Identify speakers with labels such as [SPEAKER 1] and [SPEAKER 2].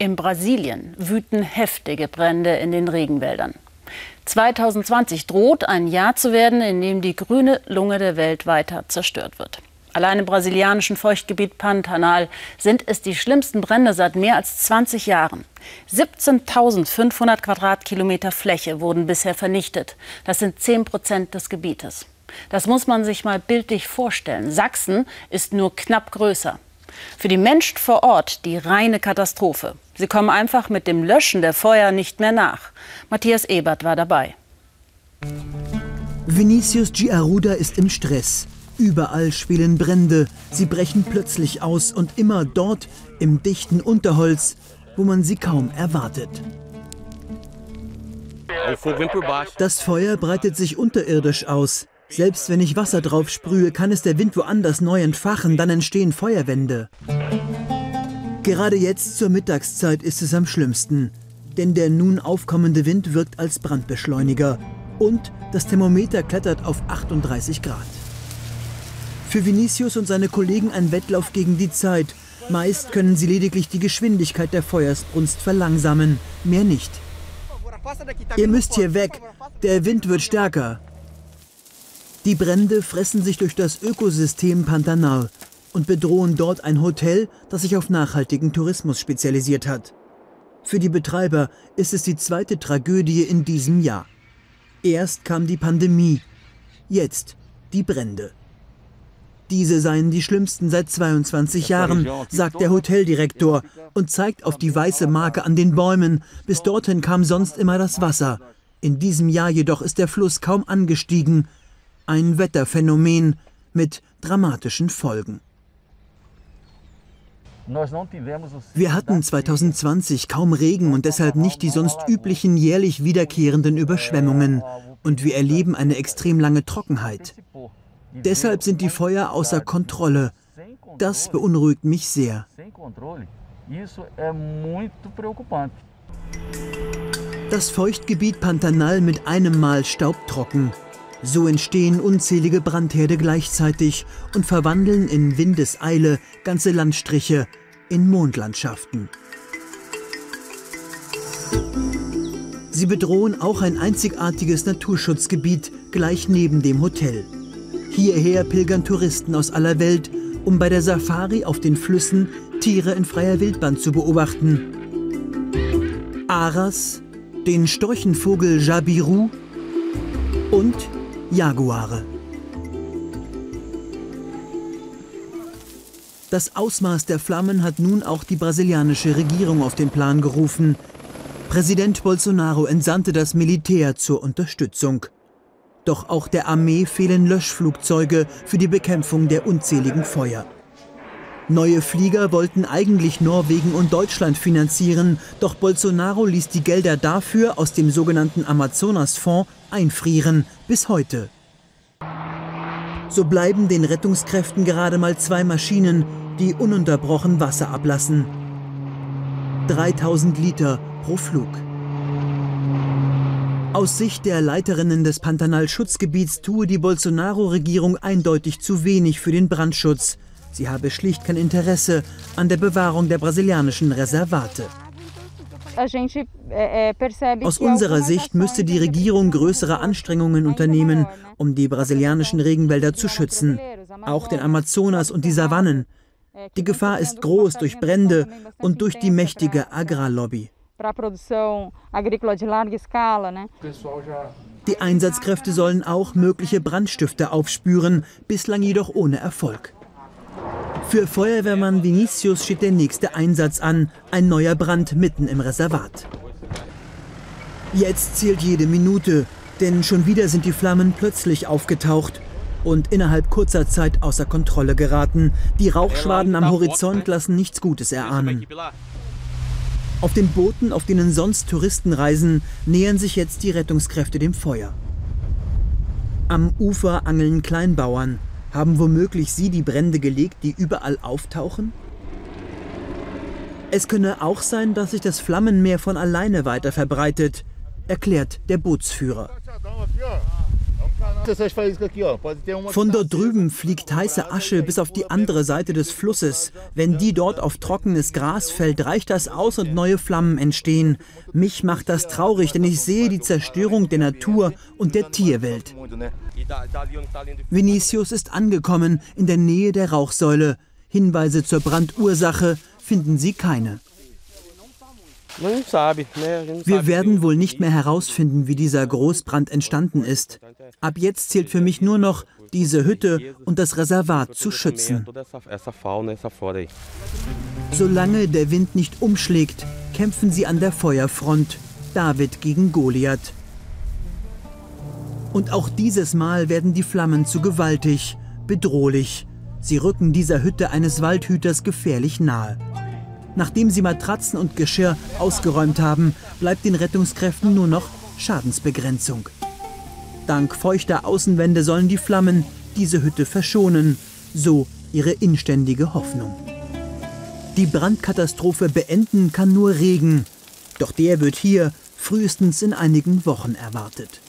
[SPEAKER 1] In Brasilien wüten heftige Brände in den Regenwäldern. 2020 droht ein Jahr zu werden, in dem die grüne Lunge der Welt weiter zerstört wird. Allein im brasilianischen Feuchtgebiet Pantanal sind es die schlimmsten Brände seit mehr als 20 Jahren. 17.500 Quadratkilometer Fläche wurden bisher vernichtet. Das sind 10 Prozent des Gebietes. Das muss man sich mal bildlich vorstellen. Sachsen ist nur knapp größer. Für die Menschen vor Ort die reine Katastrophe. Sie kommen einfach mit dem Löschen der Feuer nicht mehr nach. Matthias Ebert war dabei.
[SPEAKER 2] Vinicius Giaruda ist im Stress. Überall schwelen Brände. Sie brechen plötzlich aus und immer dort, im dichten Unterholz, wo man sie kaum erwartet. Das Feuer breitet sich unterirdisch aus. Selbst wenn ich Wasser drauf sprühe, kann es der Wind woanders neu entfachen, dann entstehen Feuerwände. Gerade jetzt zur Mittagszeit ist es am schlimmsten, denn der nun aufkommende Wind wirkt als Brandbeschleuniger und das Thermometer klettert auf 38 Grad. Für Vinicius und seine Kollegen ein Wettlauf gegen die Zeit. Meist können sie lediglich die Geschwindigkeit der Feuersbrunst verlangsamen, mehr nicht. Ihr müsst hier weg, der Wind wird stärker. Die Brände fressen sich durch das Ökosystem Pantanal und bedrohen dort ein Hotel, das sich auf nachhaltigen Tourismus spezialisiert hat. Für die Betreiber ist es die zweite Tragödie in diesem Jahr. Erst kam die Pandemie, jetzt die Brände. Diese seien die schlimmsten seit 22 Jahren, sagt der Hoteldirektor und zeigt auf die weiße Marke an den Bäumen. Bis dorthin kam sonst immer das Wasser. In diesem Jahr jedoch ist der Fluss kaum angestiegen ein Wetterphänomen mit dramatischen Folgen. Wir hatten 2020 kaum Regen und deshalb nicht die sonst üblichen jährlich wiederkehrenden Überschwemmungen. Und wir erleben eine extrem lange Trockenheit. Deshalb sind die Feuer außer Kontrolle. Das beunruhigt mich sehr. Das Feuchtgebiet Pantanal mit einem Mal staubtrocken. So entstehen unzählige Brandherde gleichzeitig und verwandeln in Windeseile ganze Landstriche in Mondlandschaften. Sie bedrohen auch ein einzigartiges Naturschutzgebiet gleich neben dem Hotel. Hierher pilgern Touristen aus aller Welt, um bei der Safari auf den Flüssen Tiere in freier Wildbahn zu beobachten. Aras, den Storchenvogel Jabiru und Jaguare. Das Ausmaß der Flammen hat nun auch die brasilianische Regierung auf den Plan gerufen. Präsident Bolsonaro entsandte das Militär zur Unterstützung. Doch auch der Armee fehlen Löschflugzeuge für die Bekämpfung der unzähligen Feuer. Neue Flieger wollten eigentlich Norwegen und Deutschland finanzieren, doch Bolsonaro ließ die Gelder dafür aus dem sogenannten Amazonasfonds einfrieren, bis heute. So bleiben den Rettungskräften gerade mal zwei Maschinen, die ununterbrochen Wasser ablassen. 3000 Liter pro Flug. Aus Sicht der Leiterinnen des Pantanal-Schutzgebiets tue die Bolsonaro-Regierung eindeutig zu wenig für den Brandschutz. Sie habe schlicht kein Interesse an der Bewahrung der brasilianischen Reservate. Aus unserer Sicht müsste die Regierung größere Anstrengungen unternehmen, um die brasilianischen Regenwälder zu schützen, auch den Amazonas und die Savannen. Die Gefahr ist groß durch Brände und durch die mächtige Agrarlobby. Die Einsatzkräfte sollen auch mögliche Brandstifter aufspüren, bislang jedoch ohne Erfolg. Für Feuerwehrmann Vinicius steht der nächste Einsatz an, ein neuer Brand mitten im Reservat. Jetzt zählt jede Minute, denn schon wieder sind die Flammen plötzlich aufgetaucht und innerhalb kurzer Zeit außer Kontrolle geraten. Die Rauchschwaden am Horizont lassen nichts Gutes erahnen. Auf den Booten, auf denen sonst Touristen reisen, nähern sich jetzt die Rettungskräfte dem Feuer. Am Ufer angeln Kleinbauern. Haben womöglich sie die Brände gelegt, die überall auftauchen? Es könne auch sein, dass sich das Flammenmeer von alleine weiter verbreitet, erklärt der Bootsführer. Von dort drüben fliegt heiße Asche bis auf die andere Seite des Flusses. Wenn die dort auf trockenes Gras fällt, reicht das aus und neue Flammen entstehen. Mich macht das traurig, denn ich sehe die Zerstörung der Natur und der Tierwelt. Vinicius ist angekommen in der Nähe der Rauchsäule. Hinweise zur Brandursache finden sie keine. Wir werden wohl nicht mehr herausfinden, wie dieser Großbrand entstanden ist. Ab jetzt zählt für mich nur noch, diese Hütte und das Reservat zu schützen. Solange der Wind nicht umschlägt, kämpfen sie an der Feuerfront. David gegen Goliath. Und auch dieses Mal werden die Flammen zu gewaltig, bedrohlich. Sie rücken dieser Hütte eines Waldhüters gefährlich nahe. Nachdem sie Matratzen und Geschirr ausgeräumt haben, bleibt den Rettungskräften nur noch Schadensbegrenzung. Dank feuchter Außenwände sollen die Flammen diese Hütte verschonen, so ihre inständige Hoffnung. Die Brandkatastrophe beenden kann nur Regen, doch der wird hier frühestens in einigen Wochen erwartet.